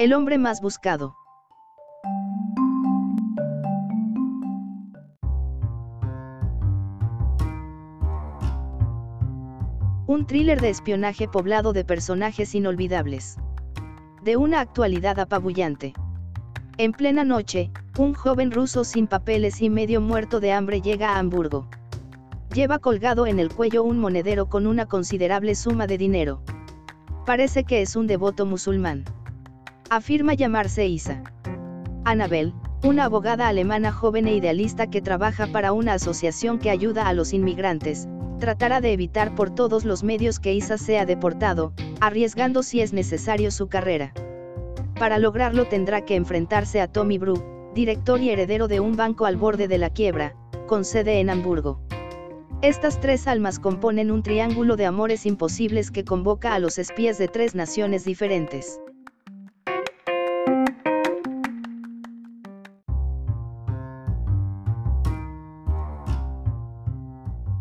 El hombre más buscado. Un thriller de espionaje poblado de personajes inolvidables. De una actualidad apabullante. En plena noche, un joven ruso sin papeles y medio muerto de hambre llega a Hamburgo. Lleva colgado en el cuello un monedero con una considerable suma de dinero. Parece que es un devoto musulmán. Afirma llamarse Isa. Annabel, una abogada alemana joven e idealista que trabaja para una asociación que ayuda a los inmigrantes, tratará de evitar por todos los medios que Isa sea deportado, arriesgando si es necesario su carrera. Para lograrlo tendrá que enfrentarse a Tommy Bru, director y heredero de un banco al borde de la quiebra, con sede en Hamburgo. Estas tres almas componen un triángulo de amores imposibles que convoca a los espías de tres naciones diferentes.